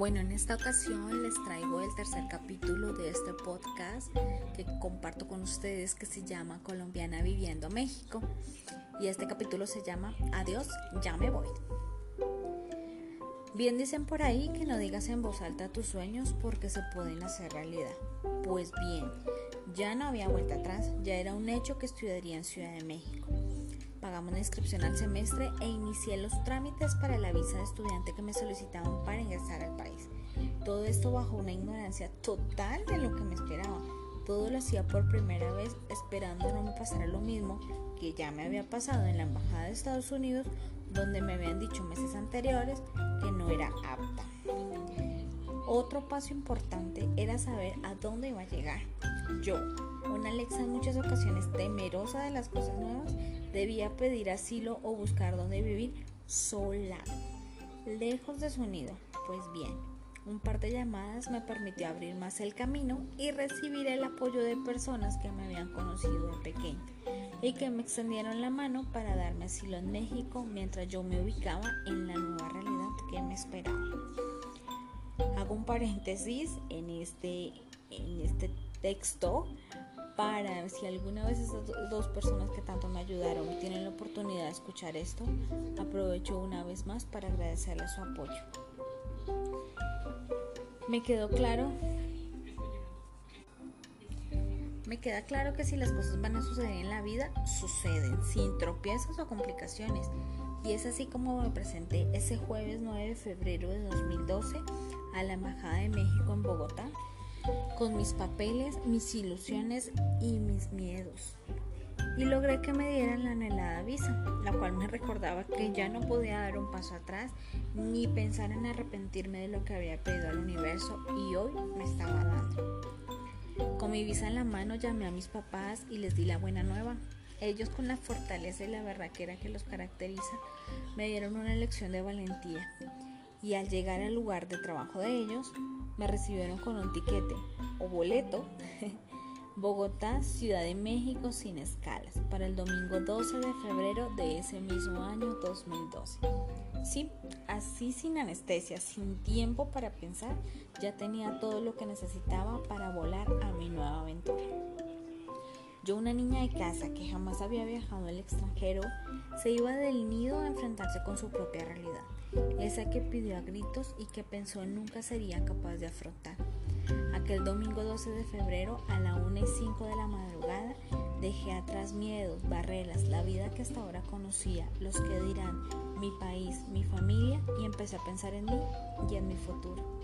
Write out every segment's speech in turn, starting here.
Bueno, en esta ocasión les traigo el tercer capítulo de este podcast que comparto con ustedes que se llama Colombiana Viviendo México. Y este capítulo se llama Adiós, ya me voy. Bien dicen por ahí que no digas en voz alta tus sueños porque se pueden hacer realidad. Pues bien, ya no había vuelta atrás, ya era un hecho que estudiaría en Ciudad de México pagamos la inscripción al semestre e inicié los trámites para la visa de estudiante que me solicitaban para ingresar al país. Todo esto bajo una ignorancia total de lo que me esperaba. Todo lo hacía por primera vez esperando no me pasara lo mismo que ya me había pasado en la Embajada de Estados Unidos donde me habían dicho meses anteriores que no era apta. Otro paso importante era saber a dónde iba a llegar. Yo, una Alexa en muchas ocasiones temerosa de las cosas nuevas, debía pedir asilo o buscar dónde vivir sola, lejos de su nido. Pues bien, un par de llamadas me permitió abrir más el camino y recibir el apoyo de personas que me habían conocido de pequeño y que me extendieron la mano para darme asilo en México mientras yo me ubicaba en la nueva realidad que me esperaba. Hago un paréntesis en este, en este texto para si alguna vez esas dos personas que tanto me ayudaron tienen la oportunidad de escuchar esto, aprovecho una vez más para agradecerles su apoyo. Me quedó claro me queda claro que si las cosas van a suceder en la vida, suceden, sin tropiezos o complicaciones. Y es así como me presenté ese jueves 9 de febrero de 2012 a la Embajada de México en Bogotá con mis papeles, mis ilusiones y mis miedos. Y logré que me dieran la anhelada visa, la cual me recordaba que ya no podía dar un paso atrás ni pensar en arrepentirme de lo que había pedido al universo y hoy me estaba dando. Con mi visa en la mano llamé a mis papás y les di la buena nueva. Ellos con la fortaleza y la barraquera que los caracteriza me dieron una lección de valentía y al llegar al lugar de trabajo de ellos me recibieron con un tiquete o boleto Bogotá, Ciudad de México sin escalas para el domingo 12 de febrero de ese mismo año 2012. Sí, así sin anestesia, sin tiempo para pensar, ya tenía todo lo que necesitaba para volar a mi nueva aventura. Una niña de casa que jamás había viajado al extranjero, se iba del nido a enfrentarse con su propia realidad esa que pidió a gritos y que pensó nunca sería capaz de afrontar. Aquel domingo 12 de febrero a la 1 y 5 de la madrugada dejé atrás miedos, barreras, la vida que hasta ahora conocía, los que dirán, mi país, mi familia y empecé a pensar en mí y en mi futuro.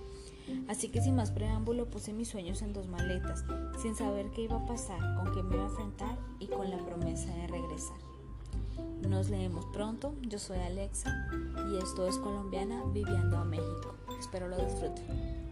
Así que sin más preámbulo puse mis sueños en dos maletas, sin saber qué iba a pasar, con qué me iba a enfrentar y con la promesa de regresar. Nos leemos pronto, yo soy Alexa y esto es Colombiana Viviendo a México. Espero lo disfruten.